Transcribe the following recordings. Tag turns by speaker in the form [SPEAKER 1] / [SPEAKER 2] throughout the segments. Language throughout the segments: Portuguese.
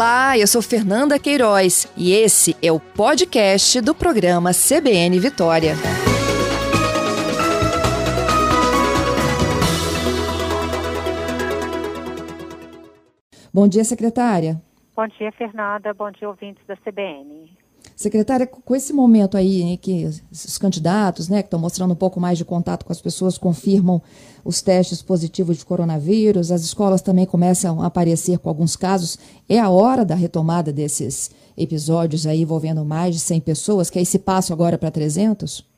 [SPEAKER 1] Olá, eu sou Fernanda Queiroz e esse é o podcast do programa CBN Vitória. Bom dia, secretária.
[SPEAKER 2] Bom dia, Fernanda. Bom dia, ouvintes da CBN.
[SPEAKER 1] Secretária, com esse momento aí em que os candidatos, né, que estão mostrando um pouco mais de contato com as pessoas, confirmam os testes positivos de coronavírus, as escolas também começam a aparecer com alguns casos, é a hora da retomada desses episódios aí envolvendo mais de 100 pessoas, que é esse passo agora para 300?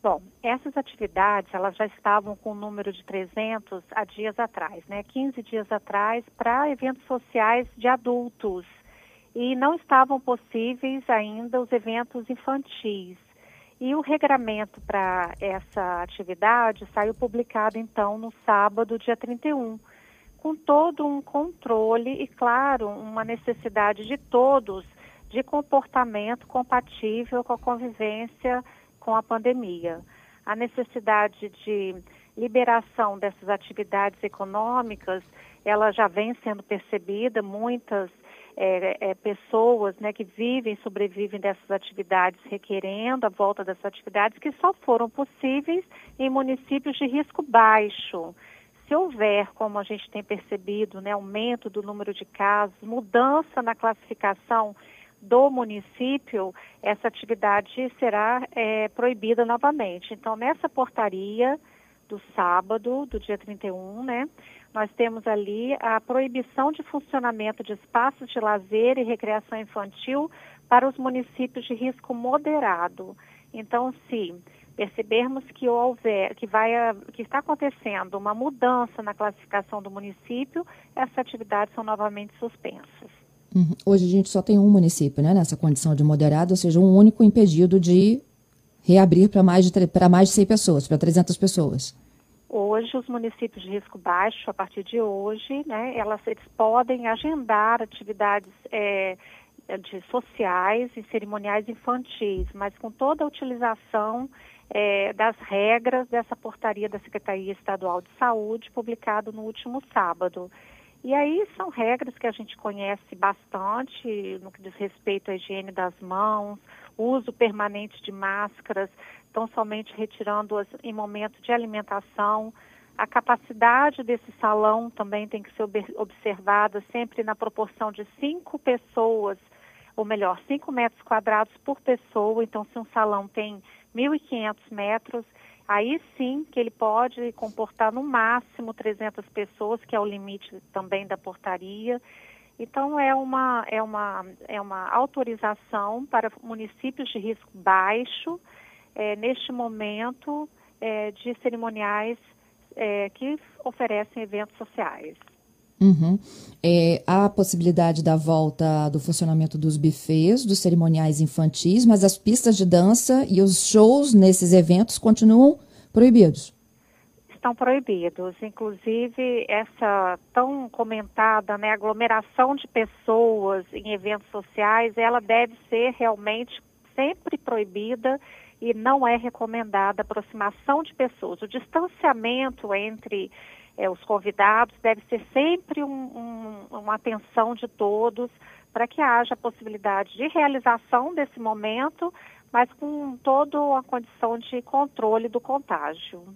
[SPEAKER 2] Bom, essas atividades, elas já estavam com o número de 300 há dias atrás, né, 15 dias atrás, para eventos sociais de adultos e não estavam possíveis ainda os eventos infantis. E o regramento para essa atividade saiu publicado então no sábado, dia 31, com todo um controle e, claro, uma necessidade de todos de comportamento compatível com a convivência com a pandemia. A necessidade de liberação dessas atividades econômicas, ela já vem sendo percebida, muitas é, é, pessoas né, que vivem, sobrevivem dessas atividades, requerendo a volta dessas atividades que só foram possíveis em municípios de risco baixo. Se houver, como a gente tem percebido, né, aumento do número de casos, mudança na classificação do município, essa atividade será é, proibida novamente. Então, nessa portaria do sábado, do dia 31, né, nós temos ali a proibição de funcionamento de espaços de lazer e recreação infantil para os municípios de risco moderado. Então, se percebermos que houver, que vai, que está acontecendo uma mudança na classificação do município, essas atividades são novamente suspensas.
[SPEAKER 1] Uhum. Hoje a gente só tem um município, né, nessa condição de moderado, ou seja, um único impedido de reabrir para mais de para mais de 100 pessoas, para 300 pessoas.
[SPEAKER 2] Hoje, os municípios de risco baixo, a partir de hoje, né, elas, eles podem agendar atividades é, de sociais e cerimoniais infantis, mas com toda a utilização é, das regras dessa portaria da Secretaria Estadual de Saúde, publicado no último sábado. E aí são regras que a gente conhece bastante no que diz respeito à higiene das mãos, uso permanente de máscaras, tão somente retirando-as em momento de alimentação. A capacidade desse salão também tem que ser observada sempre na proporção de cinco pessoas, ou melhor, cinco metros quadrados por pessoa. Então, se um salão tem 1.500 metros, aí sim que ele pode comportar no máximo 300 pessoas, que é o limite também da portaria. Então é uma é uma é uma autorização para municípios de risco baixo é, neste momento é, de cerimoniais é, que oferecem eventos sociais.
[SPEAKER 1] Uhum. É, há a possibilidade da volta do funcionamento dos bufês, dos cerimoniais infantis, mas as pistas de dança e os shows nesses eventos continuam proibidos.
[SPEAKER 2] Estão proibidos. Inclusive, essa tão comentada né, aglomeração de pessoas em eventos sociais, ela deve ser realmente sempre proibida e não é recomendada a aproximação de pessoas. O distanciamento entre é, os convidados deve ser sempre um, um, uma atenção de todos para que haja a possibilidade de realização desse momento, mas com toda a condição de controle do contágio.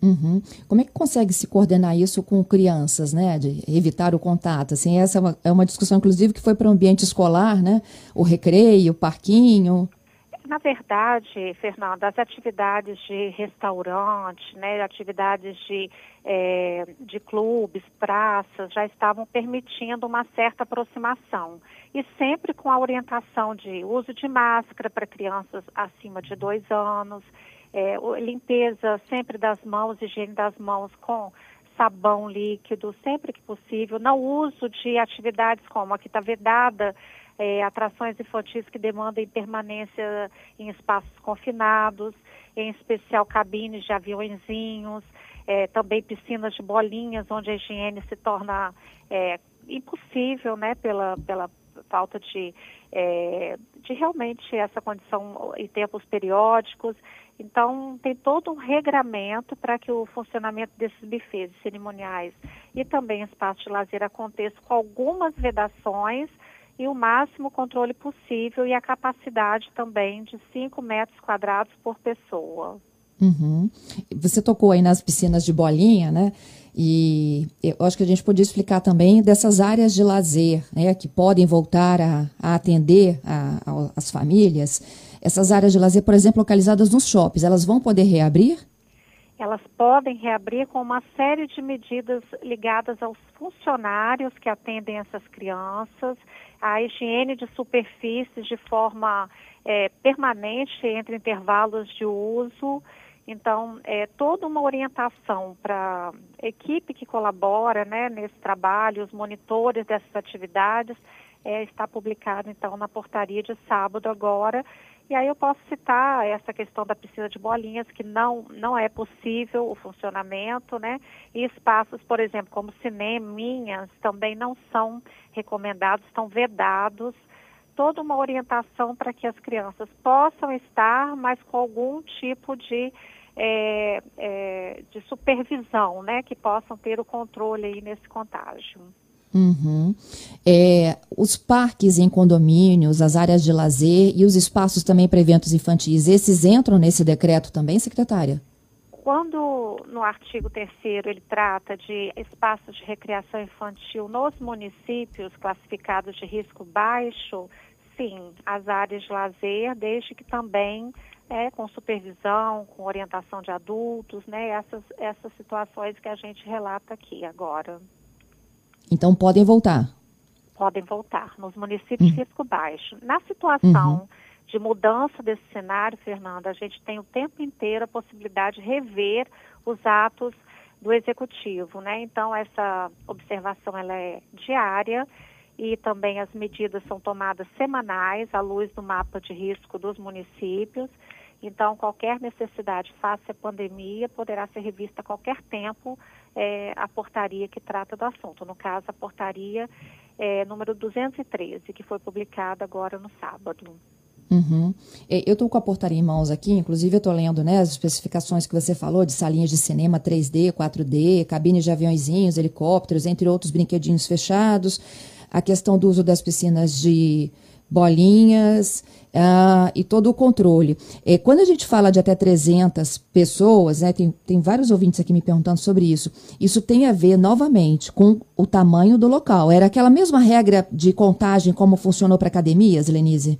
[SPEAKER 1] Uhum. Como é que consegue se coordenar isso com crianças, né? De evitar o contato. Assim, essa é uma, é uma discussão, inclusive, que foi para o ambiente escolar, né? O recreio, o parquinho.
[SPEAKER 2] Na verdade, Fernanda, as atividades de restaurante, né, atividades de, é, de clubes, praças, já estavam permitindo uma certa aproximação. E sempre com a orientação de uso de máscara para crianças acima de dois anos, é, limpeza sempre das mãos, higiene das mãos com sabão líquido, sempre que possível, não uso de atividades como a está vedada é, atrações infantis que demandem permanência em espaços confinados, em especial cabines de aviãozinhos, é, também piscinas de bolinhas, onde a higiene se torna é, impossível, né, pela, pela falta de, é, de realmente essa condição em tempos periódicos. Então, tem todo um regramento para que o funcionamento desses bufês cerimoniais e também espaços de lazer aconteça com algumas vedações e o máximo controle possível e a capacidade também de 5 metros quadrados por pessoa.
[SPEAKER 1] Uhum. Você tocou aí nas piscinas de bolinha, né? E eu acho que a gente podia explicar também dessas áreas de lazer, né, que podem voltar a, a atender a, a, as famílias. Essas áreas de lazer, por exemplo, localizadas nos shoppings, elas vão poder reabrir?
[SPEAKER 2] Elas podem reabrir com uma série de medidas ligadas aos funcionários que atendem essas crianças, a higiene de superfícies de forma é, permanente entre intervalos de uso. Então, é toda uma orientação para a equipe que colabora né, nesse trabalho, os monitores dessas atividades, é, está publicado então na portaria de sábado agora e aí eu posso citar essa questão da piscina de bolinhas, que não, não é possível o funcionamento, né? E espaços, por exemplo, como cineminhas, também não são recomendados, estão vedados. Toda uma orientação para que as crianças possam estar, mas com algum tipo de, é, é, de supervisão, né? Que possam ter o controle aí nesse contágio.
[SPEAKER 1] Uhum. É, os parques em condomínios, as áreas de lazer e os espaços também para eventos infantis, esses entram nesse decreto também, secretária?
[SPEAKER 2] Quando no artigo 3 ele trata de espaços de recreação infantil nos municípios classificados de risco baixo, sim, as áreas de lazer, desde que também é, com supervisão, com orientação de adultos, né, essas, essas situações que a gente relata aqui agora.
[SPEAKER 1] Então podem voltar?
[SPEAKER 2] Podem voltar nos municípios uhum. de risco baixo. Na situação uhum. De mudança desse cenário, Fernanda, a gente tem o tempo inteiro a possibilidade de rever os atos do executivo, né? Então essa observação ela é diária e também as medidas são tomadas semanais à luz do mapa de risco dos municípios. Então, qualquer necessidade face à pandemia poderá ser revista a qualquer tempo é, a portaria que trata do assunto. No caso, a portaria é, número 213, que foi publicada agora no sábado.
[SPEAKER 1] Uhum. Eu estou com a portaria em mãos aqui, inclusive eu estou lendo né, as especificações que você falou de salinhas de cinema 3D, 4D, cabines de aviãozinhos, helicópteros, entre outros brinquedinhos fechados, a questão do uso das piscinas de bolinhas uh, e todo o controle. É, quando a gente fala de até 300 pessoas, né, tem, tem vários ouvintes aqui me perguntando sobre isso, isso tem a ver novamente com o tamanho do local. Era aquela mesma regra de contagem como funcionou para academias, Lenise?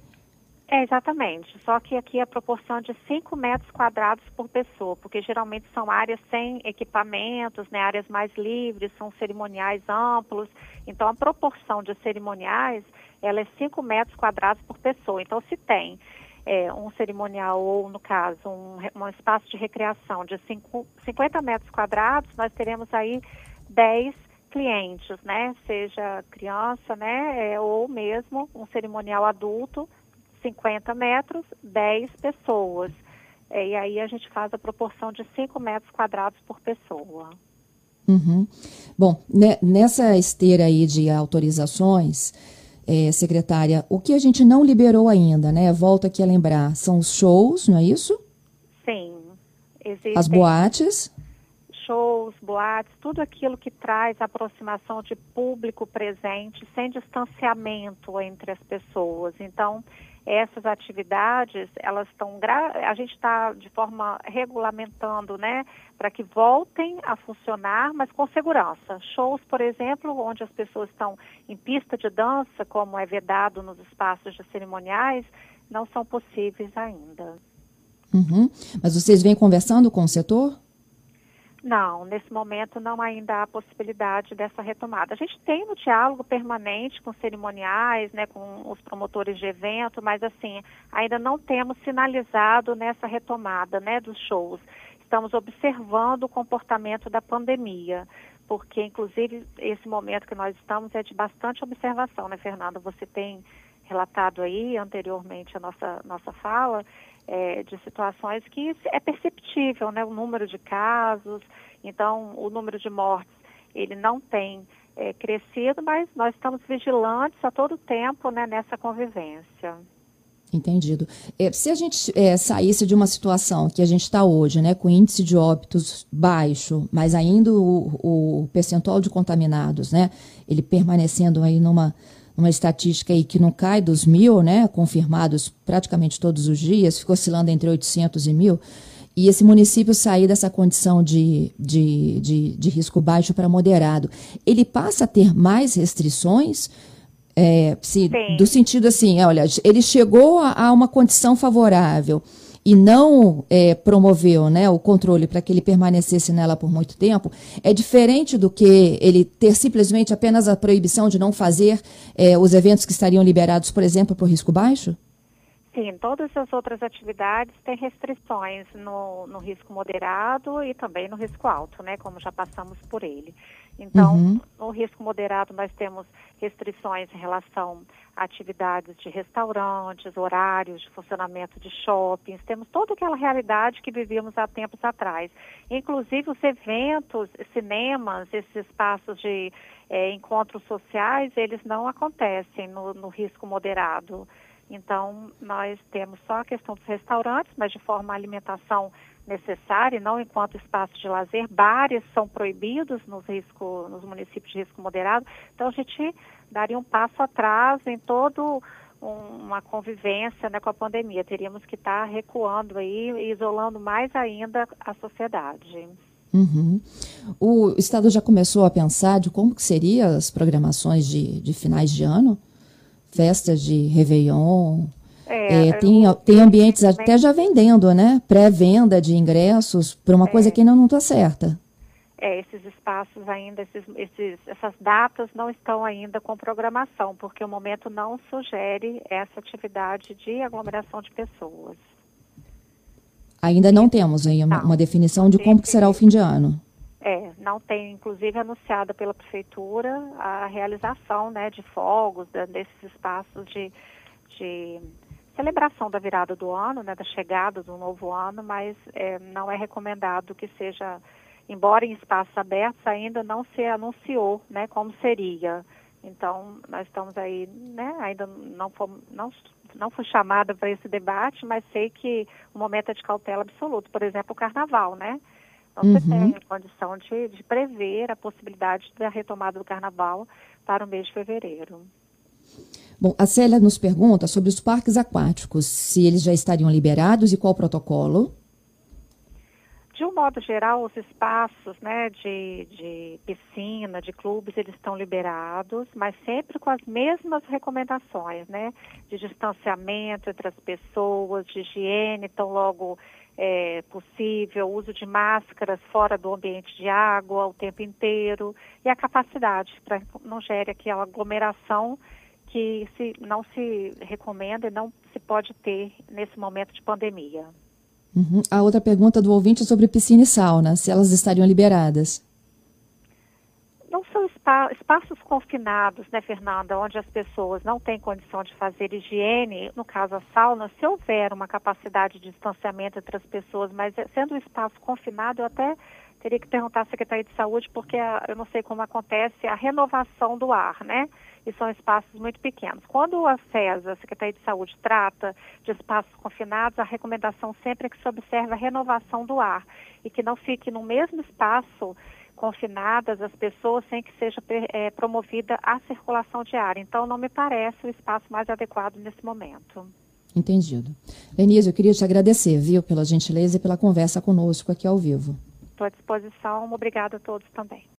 [SPEAKER 2] É, exatamente. Só que aqui a proporção de 5 metros quadrados por pessoa, porque geralmente são áreas sem equipamentos, né, áreas mais livres, são cerimoniais amplos. Então, a proporção de cerimoniais ela é 5 metros quadrados por pessoa. Então, se tem é, um cerimonial ou, no caso, um, um espaço de recreação de cinco, 50 metros quadrados, nós teremos aí 10 clientes, né? Seja criança, né? É, ou mesmo um cerimonial adulto, 50 metros, 10 pessoas. É, e aí a gente faz a proporção de 5 metros quadrados por pessoa.
[SPEAKER 1] Uhum. Bom, né, nessa esteira aí de autorizações, é, secretária, o que a gente não liberou ainda, né? Volta aqui a lembrar, são os shows, não é isso?
[SPEAKER 2] Sim.
[SPEAKER 1] Existem As boates?
[SPEAKER 2] Shows, boates, tudo aquilo que traz aproximação de público presente, sem distanciamento entre as pessoas. Então, essas atividades, elas estão, a gente está de forma regulamentando, né, para que voltem a funcionar, mas com segurança. Shows, por exemplo, onde as pessoas estão em pista de dança, como é vedado nos espaços cerimoniais, não são possíveis ainda.
[SPEAKER 1] Uhum. Mas vocês vêm conversando com o setor?
[SPEAKER 2] Não, nesse momento não ainda há possibilidade dessa retomada. A gente tem um diálogo permanente com cerimoniais, né, com os promotores de evento, mas assim, ainda não temos sinalizado nessa retomada, né, dos shows. Estamos observando o comportamento da pandemia, porque inclusive esse momento que nós estamos é de bastante observação, né, Fernanda? Você tem relatado aí anteriormente a nossa nossa fala é, de situações que é perceptível, né, o número de casos, então o número de mortes ele não tem é, crescido, mas nós estamos vigilantes a todo tempo né, nessa convivência.
[SPEAKER 1] Entendido. É, se a gente é, saísse de uma situação que a gente está hoje, né, com índice de óbitos baixo, mas ainda o, o percentual de contaminados, né, ele permanecendo aí numa uma estatística aí que não cai dos mil, né, confirmados praticamente todos os dias, ficou oscilando entre 800 e mil, e esse município sair dessa condição de, de, de, de risco baixo para moderado, ele passa a ter mais restrições? É, se, do sentido assim, olha, ele chegou a, a uma condição favorável, e não é, promoveu né, o controle para que ele permanecesse nela por muito tempo, é diferente do que ele ter simplesmente apenas a proibição de não fazer é, os eventos que estariam liberados, por exemplo, por risco baixo?
[SPEAKER 2] Sim, todas as outras atividades têm restrições no, no risco moderado e também no risco alto, né, como já passamos por ele. Então, uhum. no risco moderado, nós temos restrições em relação a atividades de restaurantes, horários de funcionamento de shoppings, temos toda aquela realidade que vivíamos há tempos atrás. Inclusive, os eventos, cinemas, esses espaços de é, encontros sociais, eles não acontecem no, no risco moderado. Então, nós temos só a questão dos restaurantes, mas de forma alimentação necessária, não enquanto espaço de lazer. Bares são proibidos nos, risco, nos municípios de risco moderado. Então, a gente daria um passo atrás em todo uma convivência né, com a pandemia. Teríamos que estar recuando aí e isolando mais ainda a sociedade.
[SPEAKER 1] Uhum. O Estado já começou a pensar de como que seriam as programações de, de finais de ano? Festas de Réveillon, é, é, tem, tem ambientes até já vendendo, né? Pré-venda de ingressos para uma é, coisa que ainda não está certa.
[SPEAKER 2] É, esses espaços ainda, esses, esses, essas datas não estão ainda com programação, porque o momento não sugere essa atividade de aglomeração de pessoas.
[SPEAKER 1] Ainda não temos aí uma, uma definição de como que será o fim de ano.
[SPEAKER 2] É, não tem, inclusive, anunciada pela prefeitura a realização né, de fogos, de, desses espaços de, de celebração da virada do ano, né, da chegada do novo ano, mas é, não é recomendado que seja, embora em espaços abertos, ainda não se anunciou né, como seria. Então, nós estamos aí, né, ainda não, fomos, não, não fui chamada para esse debate, mas sei que o momento é de cautela absoluta. Por exemplo, o carnaval, né? Não uhum. se tem condição de, de prever a possibilidade da retomada do carnaval para o mês de fevereiro.
[SPEAKER 1] Bom, a Célia nos pergunta sobre os parques aquáticos, se eles já estariam liberados e qual o protocolo.
[SPEAKER 2] De um modo geral, os espaços né, de, de piscina, de clubes, eles estão liberados, mas sempre com as mesmas recomendações, né? De distanciamento entre as pessoas, de higiene, tão logo é, possível, uso de máscaras fora do ambiente de água o tempo inteiro e a capacidade para não gere aquela aglomeração que se, não se recomenda e não se pode ter nesse momento de pandemia.
[SPEAKER 1] Uhum. A outra pergunta do ouvinte é sobre piscina e sauna, se elas estariam liberadas.
[SPEAKER 2] Não são espa espaços confinados, né, Fernanda, onde as pessoas não têm condição de fazer higiene, no caso a sauna, se houver uma capacidade de distanciamento entre as pessoas, mas sendo um espaço confinado, eu até teria que perguntar à Secretaria de Saúde, porque a, eu não sei como acontece a renovação do ar, né? E são espaços muito pequenos. Quando a CESA, a Secretaria de Saúde, trata de espaços confinados, a recomendação sempre é que se observe a renovação do ar e que não fique no mesmo espaço confinadas as pessoas sem que seja é, promovida a circulação de ar. Então, não me parece o espaço mais adequado nesse momento.
[SPEAKER 1] Entendido. Lenise, eu queria te agradecer, viu, pela gentileza e pela conversa conosco aqui ao vivo.
[SPEAKER 2] Estou à disposição. Obrigada a todos também.